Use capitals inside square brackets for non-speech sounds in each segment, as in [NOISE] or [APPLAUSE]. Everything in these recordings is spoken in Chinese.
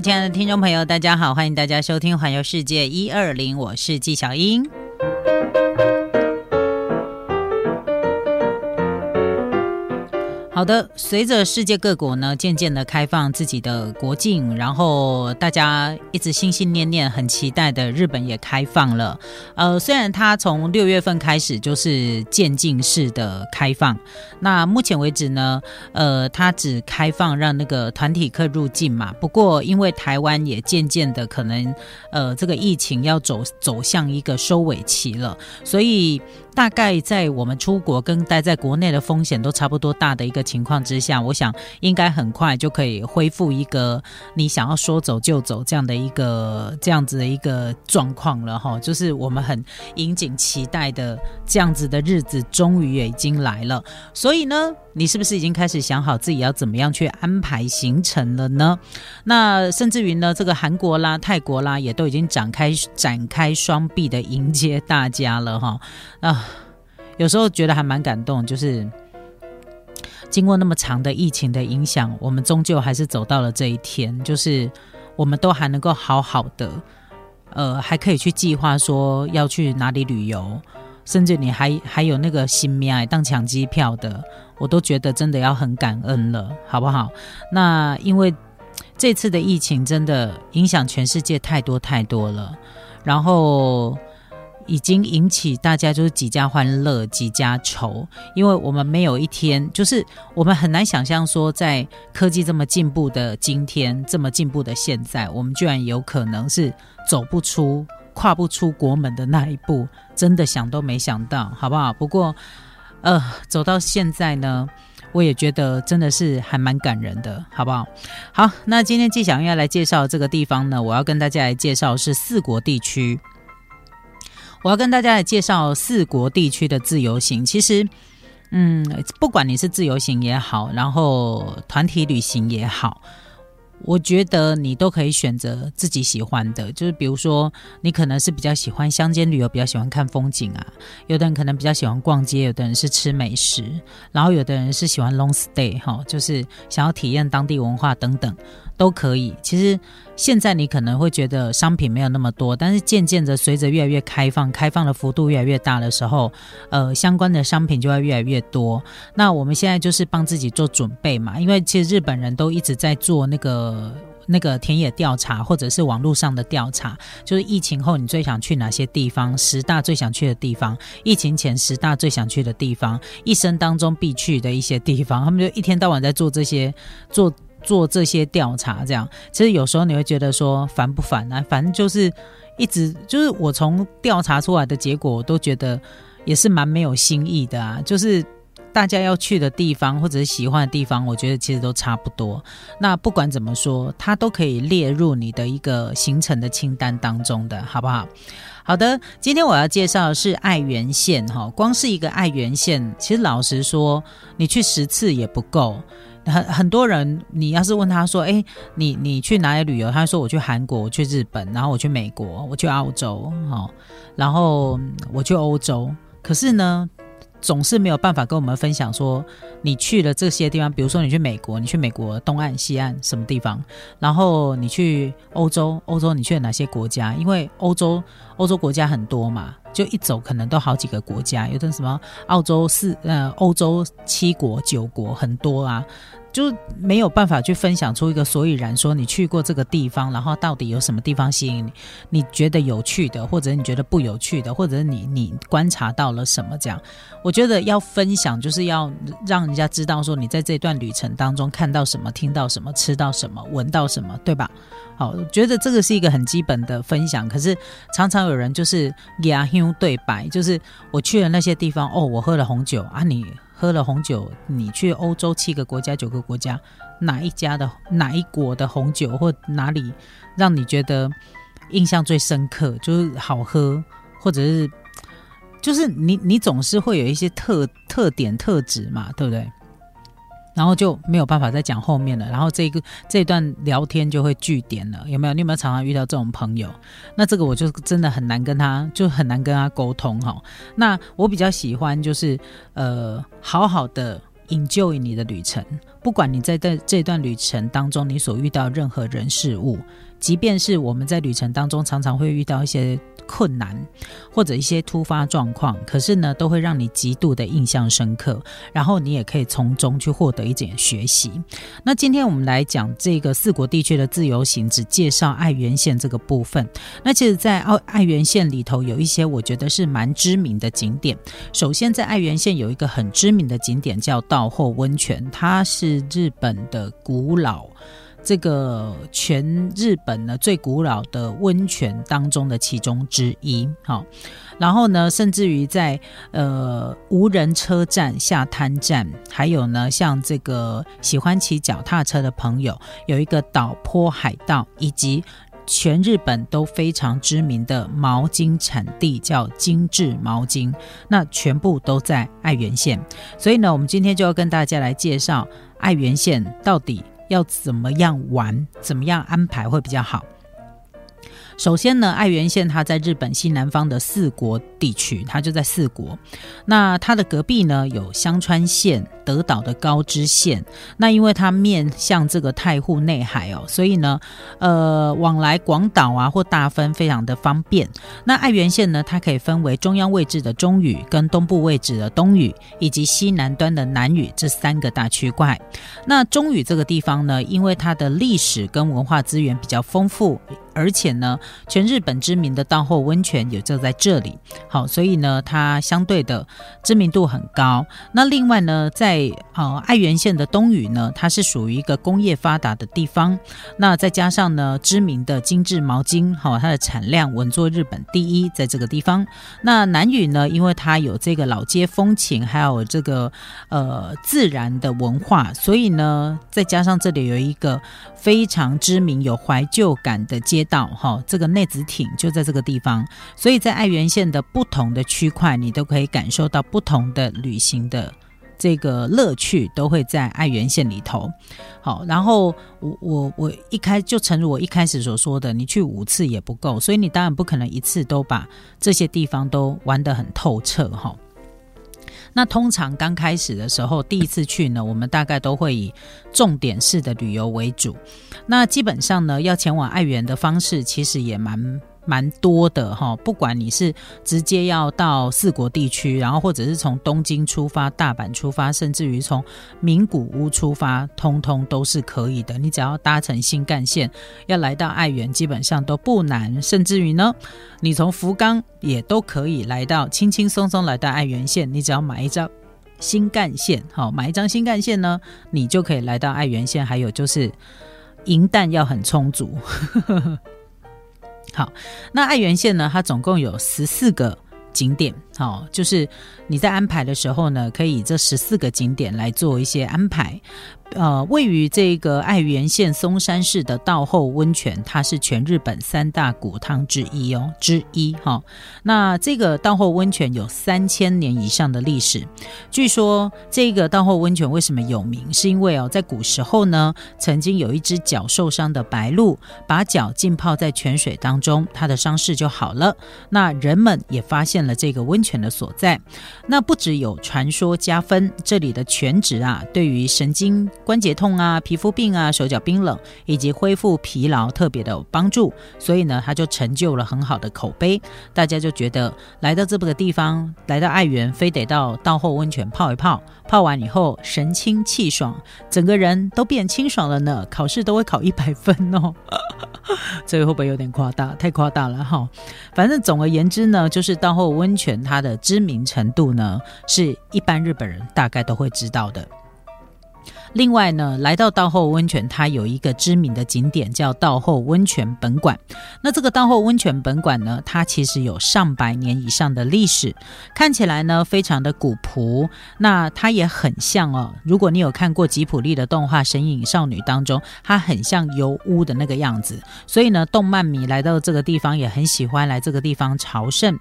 亲爱的听众朋友，大家好，欢迎大家收听《环游世界一二零》，我是纪晓英。好的，随着世界各国呢渐渐的开放自己的国境，然后大家一直心心念念、很期待的日本也开放了。呃，虽然它从六月份开始就是渐进式的开放，那目前为止呢，呃，它只开放让那个团体客入境嘛。不过因为台湾也渐渐的可能，呃，这个疫情要走走向一个收尾期了，所以。大概在我们出国跟待在国内的风险都差不多大的一个情况之下，我想应该很快就可以恢复一个你想要说走就走这样的一个这样子的一个状况了哈。就是我们很引颈期待的这样子的日子，终于也已经来了。所以呢，你是不是已经开始想好自己要怎么样去安排行程了呢？那甚至于呢，这个韩国啦、泰国啦，也都已经展开展开双臂的迎接大家了哈啊。有时候觉得还蛮感动，就是经过那么长的疫情的影响，我们终究还是走到了这一天，就是我们都还能够好好的，呃，还可以去计划说要去哪里旅游，甚至你还还有那个新米爱当抢机票的，我都觉得真的要很感恩了，好不好？那因为这次的疫情真的影响全世界太多太多了，然后。已经引起大家就是几家欢乐几家愁，因为我们没有一天，就是我们很难想象说，在科技这么进步的今天，这么进步的现在，我们居然有可能是走不出、跨不出国门的那一步，真的想都没想到，好不好？不过，呃，走到现在呢，我也觉得真的是还蛮感人的，好不好？好，那今天纪晓要来介绍这个地方呢，我要跟大家来介绍是四国地区。我要跟大家来介绍四国地区的自由行。其实，嗯，不管你是自由行也好，然后团体旅行也好，我觉得你都可以选择自己喜欢的。就是比如说，你可能是比较喜欢乡间旅游，比较喜欢看风景啊；有的人可能比较喜欢逛街，有的人是吃美食，然后有的人是喜欢 long stay 哈，就是想要体验当地文化等等。都可以。其实现在你可能会觉得商品没有那么多，但是渐渐的随着越来越开放，开放的幅度越来越大的时候，呃，相关的商品就会越来越多。那我们现在就是帮自己做准备嘛，因为其实日本人都一直在做那个那个田野调查，或者是网络上的调查，就是疫情后你最想去哪些地方，十大最想去的地方，疫情前十大最想去的地方，一生当中必去的一些地方，他们就一天到晚在做这些做。做这些调查，这样其实有时候你会觉得说烦不烦啊？反正就是一直就是我从调查出来的结果，我都觉得也是蛮没有新意的啊。就是大家要去的地方或者是喜欢的地方，我觉得其实都差不多。那不管怎么说，它都可以列入你的一个行程的清单当中的，好不好？好的，今天我要介绍的是爱媛县哈。光是一个爱媛县，其实老实说，你去十次也不够。很很多人，你要是问他说：“哎，你你去哪里旅游？”他说：“我去韩国，去日本，然后我去美国，我去澳洲，哈，然后我去欧洲。”可是呢，总是没有办法跟我们分享说你去了这些地方，比如说你去美国，你去美国东岸、西岸什么地方，然后你去欧洲，欧洲你去了哪些国家？因为欧洲欧洲国家很多嘛。就一走可能都好几个国家，有的什么澳洲四呃欧洲七国九国很多啊，就没有办法去分享出一个所以然，说你去过这个地方，然后到底有什么地方吸引你？你觉得有趣的，或者你觉得不有趣的，或者你你观察到了什么？这样，我觉得要分享就是要让人家知道说你在这段旅程当中看到什么，听到什么，吃到什么，闻到什么，对吧？好，觉得这个是一个很基本的分享，可是常常有人就是牙香对白，就是我去了那些地方，哦，我喝了红酒啊，你喝了红酒，你去欧洲七个国家九个国家，哪一家的哪一国的红酒或哪里让你觉得印象最深刻，就是好喝，或者是就是你你总是会有一些特特点特质嘛，对不对？然后就没有办法再讲后面了，然后这个这段聊天就会据点了，有没有？你有没有常常遇到这种朋友？那这个我就真的很难跟他，就很难跟他沟通哈。那我比较喜欢就是呃，好好的 enjoy 你的旅程，不管你在这这段旅程当中，你所遇到任何人事物，即便是我们在旅程当中常常会遇到一些。困难或者一些突发状况，可是呢，都会让你极度的印象深刻，然后你也可以从中去获得一点学习。那今天我们来讲这个四国地区的自由行，只介绍爱媛县这个部分。那其实，在爱爱媛县里头有一些我觉得是蛮知名的景点。首先，在爱媛县有一个很知名的景点叫道后温泉，它是日本的古老。这个全日本呢最古老的温泉当中的其中之一，好，然后呢，甚至于在呃无人车站下滩站，还有呢，像这个喜欢骑脚踏车的朋友，有一个岛坡海道，以及全日本都非常知名的毛巾产地叫精致毛巾，那全部都在爱媛县，所以呢，我们今天就要跟大家来介绍爱媛县到底。要怎么样玩，怎么样安排会比较好？首先呢，爱媛县它在日本西南方的四国地区，它就在四国。那它的隔壁呢有香川县、德岛的高知县。那因为它面向这个太户内海哦，所以呢，呃，往来广岛啊或大分非常的方便。那爱媛县呢，它可以分为中央位置的中屿、跟东部位置的东屿，以及西南端的南屿这三个大区块。那中屿这个地方呢，因为它的历史跟文化资源比较丰富。而且呢，全日本知名的道后温泉也就在这里。好，所以呢，它相对的知名度很高。那另外呢，在呃爱媛县的东屿呢，它是属于一个工业发达的地方。那再加上呢，知名的精致毛巾，好，它的产量稳坐日本第一，在这个地方。那南屿呢，因为它有这个老街风情，还有这个呃自然的文化，所以呢，再加上这里有一个非常知名、有怀旧感的街。街道哈，这个内子町就在这个地方，所以在爱媛县的不同的区块，你都可以感受到不同的旅行的这个乐趣，都会在爱媛县里头。好，然后我我我一开就诚如我一开始所说的，你去五次也不够，所以你当然不可能一次都把这些地方都玩得很透彻哈。那通常刚开始的时候，第一次去呢，我们大概都会以重点式的旅游为主。那基本上呢，要前往爱媛的方式，其实也蛮。蛮多的哈，不管你是直接要到四国地区，然后或者是从东京出发、大阪出发，甚至于从名古屋出发，通通都是可以的。你只要搭乘新干线，要来到爱媛，基本上都不难。甚至于呢，你从福冈也都可以来到，轻轻松松来到爱媛县。你只要买一张新干线，好，买一张新干线呢，你就可以来到爱媛县。还有就是银弹要很充足。好，那爱媛县呢？它总共有十四个景点，好，就是你在安排的时候呢，可以这十四个景点来做一些安排。呃，位于这个爱媛县松山市的道后温泉，它是全日本三大古汤之一哦，之一哈。那这个道后温泉有三千年以上的历史。据说这个道后温泉为什么有名？是因为哦，在古时候呢，曾经有一只脚受伤的白鹿，把脚浸泡在泉水当中，它的伤势就好了。那人们也发现了这个温泉的所在。那不只有传说加分，这里的泉质啊，对于神经。关节痛啊、皮肤病啊、手脚冰冷以及恢复疲劳特别的帮助，所以呢，它就成就了很好的口碑。大家就觉得来到这么个地方，来到爱媛，非得到道后温泉泡一泡，泡完以后神清气爽，整个人都变清爽了呢。考试都会考一百分哦，[LAUGHS] 这个会不会有点夸大？太夸大了哈。反正总而言之呢，就是道后温泉它它的知名程度呢，是一般日本人大概都会知道的。另外呢，来到道后温泉，它有一个知名的景点叫道后温泉本馆。那这个道后温泉本馆呢，它其实有上百年以上的历史，看起来呢非常的古朴。那它也很像哦，如果你有看过吉普力的动画《神隐少女》当中，它很像油屋的那个样子。所以呢，动漫迷来到这个地方也很喜欢来这个地方朝圣。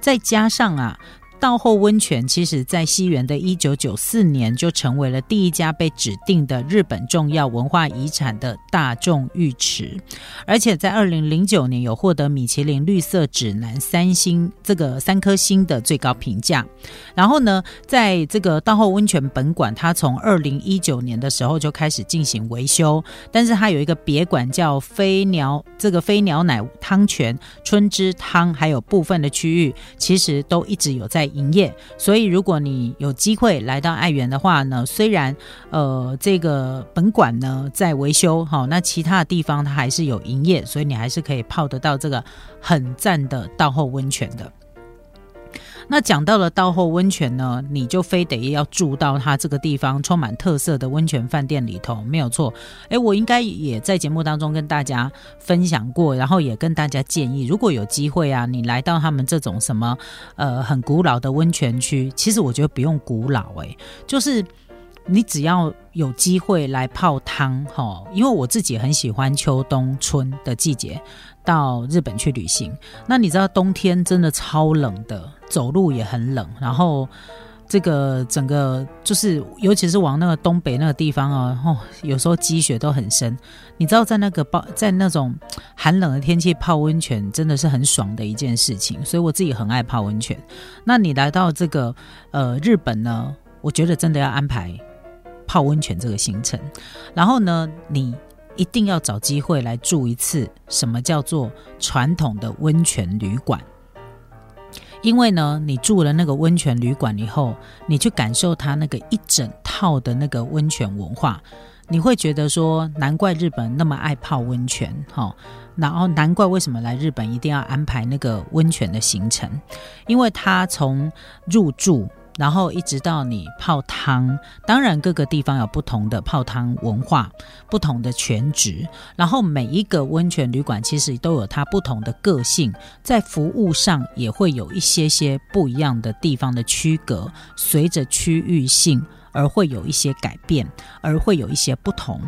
再加上啊。道后温泉其实在西元的一九九四年就成为了第一家被指定的日本重要文化遗产的大众浴池，而且在二零零九年有获得米其林绿色指南三星这个三颗星的最高评价。然后呢，在这个道后温泉本馆，它从二零一九年的时候就开始进行维修，但是它有一个别馆叫飞鸟这个飞鸟奶汤泉、春之汤，还有部分的区域，其实都一直有在营业。所以如果你有机会来到爱园的话呢，虽然呃这个本馆呢在维修，好，那其他的地方它还是有营业，所以你还是可以泡得到这个很赞的道后温泉的。那讲到了道后温泉呢，你就非得要住到它这个地方充满特色的温泉饭店里头，没有错。诶，我应该也在节目当中跟大家分享过，然后也跟大家建议，如果有机会啊，你来到他们这种什么呃很古老的温泉区，其实我觉得不用古老，诶，就是你只要有机会来泡汤哈，因为我自己很喜欢秋冬春的季节。到日本去旅行，那你知道冬天真的超冷的，走路也很冷，然后这个整个就是，尤其是往那个东北那个地方啊，哦，有时候积雪都很深。你知道在那个泡在那种寒冷的天气泡温泉，真的是很爽的一件事情，所以我自己很爱泡温泉。那你来到这个呃日本呢，我觉得真的要安排泡温泉这个行程，然后呢，你。一定要找机会来住一次，什么叫做传统的温泉旅馆？因为呢，你住了那个温泉旅馆以后，你去感受它那个一整套的那个温泉文化，你会觉得说，难怪日本那么爱泡温泉，哈，然后难怪为什么来日本一定要安排那个温泉的行程，因为它从入住。然后一直到你泡汤，当然各个地方有不同的泡汤文化，不同的全职。然后每一个温泉旅馆其实都有它不同的个性，在服务上也会有一些些不一样的地方的区隔，随着区域性而会有一些改变，而会有一些不同。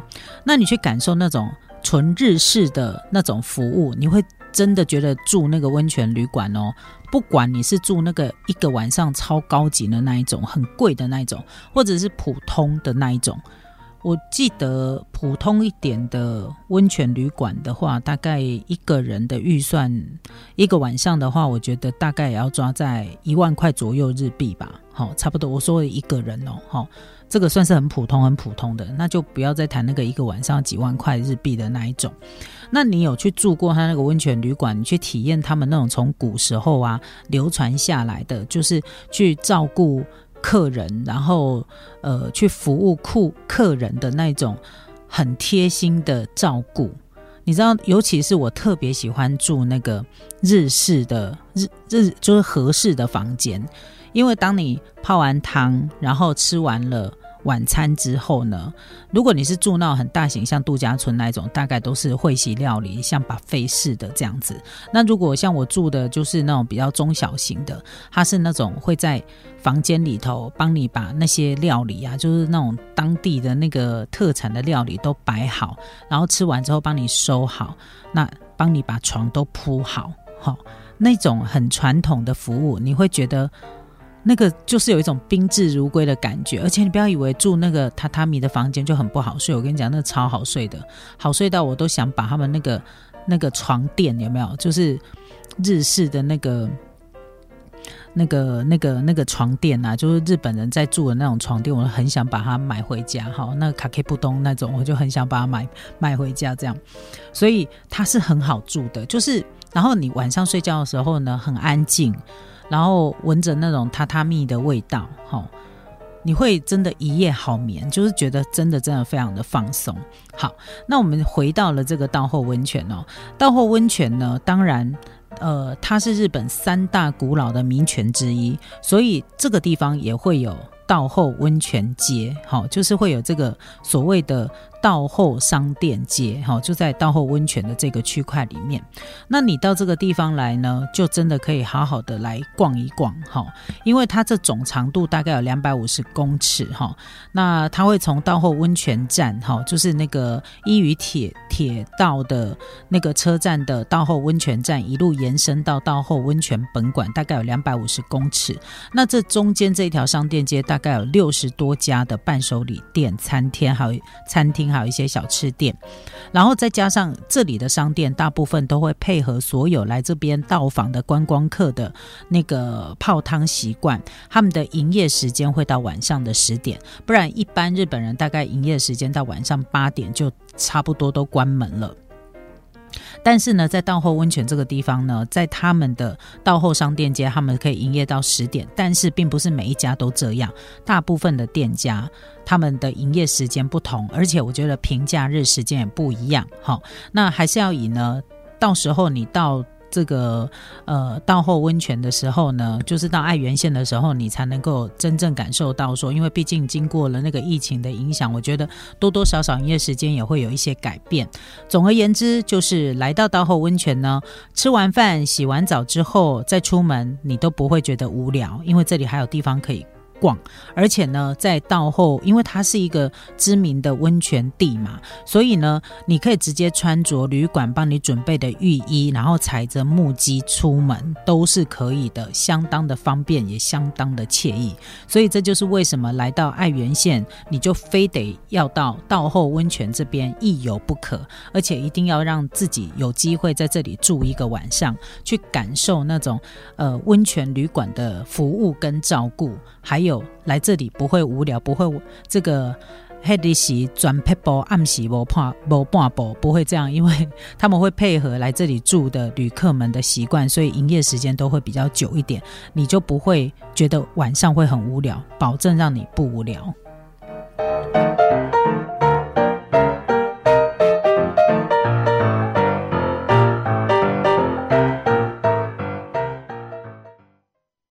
那你去感受那种纯日式的那种服务，你会真的觉得住那个温泉旅馆哦。不管你是住那个一个晚上超高级的那一种，很贵的那一种，或者是普通的那一种，我记得普通一点的温泉旅馆的话，大概一个人的预算一个晚上的话，我觉得大概也要抓在一万块左右日币吧。好，差不多。我说一个人哦，好。这个算是很普通、很普通的，那就不要再谈那个一个晚上几万块日币的那一种。那你有去住过他那个温泉旅馆？你去体验他们那种从古时候啊流传下来的，就是去照顾客人，然后呃去服务客客人的那种很贴心的照顾。你知道，尤其是我特别喜欢住那个日式的日日就是合适的房间，因为当你泡完汤，然后吃完了。晚餐之后呢？如果你是住那很大型，像度假村那种，大概都是会席料理，像把费式的这样子。那如果像我住的，就是那种比较中小型的，它是那种会在房间里头帮你把那些料理啊，就是那种当地的那个特产的料理都摆好，然后吃完之后帮你收好，那帮你把床都铺好，好那种很传统的服务，你会觉得。那个就是有一种宾至如归的感觉，而且你不要以为住那个榻榻米的房间就很不好睡，我跟你讲，那超好睡的，好睡到我都想把他们那个那个床垫有没有，就是日式的那个那个那个那个床垫啊，就是日本人在住的那种床垫，我很想把它买回家。哈，那卡 K 布东那种，我就很想把它买买回家，这样，所以它是很好住的，就是然后你晚上睡觉的时候呢，很安静。然后闻着那种榻榻米的味道，哈，你会真的一夜好眠，就是觉得真的真的非常的放松。好，那我们回到了这个道后温泉哦，道后温泉呢，当然，呃，它是日本三大古老的名泉之一，所以这个地方也会有道后温泉街，好，就是会有这个所谓的道后商店街，哈，就在道后温泉的这个区块里面。那你到这个地方来呢，就真的可以好好的来逛一逛，哈，因为它这总长度大概有两百五十公尺，哈。那它会从道后温泉站，哈，就是那个伊于铁铁道的那个车站的道后温泉站，一路延伸到道后温泉本馆，大概有两百五十公尺。那这中间这条商店街，大概有六十多家的伴手礼店、餐厅，还有餐厅。还有一些小吃店，然后再加上这里的商店，大部分都会配合所有来这边到访的观光客的那个泡汤习惯，他们的营业时间会到晚上的十点，不然一般日本人大概营业时间到晚上八点就差不多都关门了。但是呢，在道后温泉这个地方呢，在他们的道后商店街，他们可以营业到十点，但是并不是每一家都这样，大部分的店家他们的营业时间不同，而且我觉得平假日时间也不一样。好，那还是要以呢，到时候你到。这个呃，到后温泉的时候呢，就是到爱媛县的时候，你才能够真正感受到说，因为毕竟经过了那个疫情的影响，我觉得多多少少营业时间也会有一些改变。总而言之，就是来到道后温泉呢，吃完饭、洗完澡之后再出门，你都不会觉得无聊，因为这里还有地方可以。逛，而且呢，在道后，因为它是一个知名的温泉地嘛，所以呢，你可以直接穿着旅馆帮你准备的浴衣，然后踩着木屐出门，都是可以的，相当的方便，也相当的惬意。所以这就是为什么来到爱媛县，你就非得要到道后温泉这边一游不可，而且一定要让自己有机会在这里住一个晚上，去感受那种呃温泉旅馆的服务跟照顾，还有。来这里不会无聊，不会这个黑的时转拍波暗时无怕无半包不会这样，因为 [LAUGHS] 他们会配合来这里住的旅客们的习惯，所以营业时间都会比较久一点，你就不会觉得晚上会很无聊，保证让你不无聊。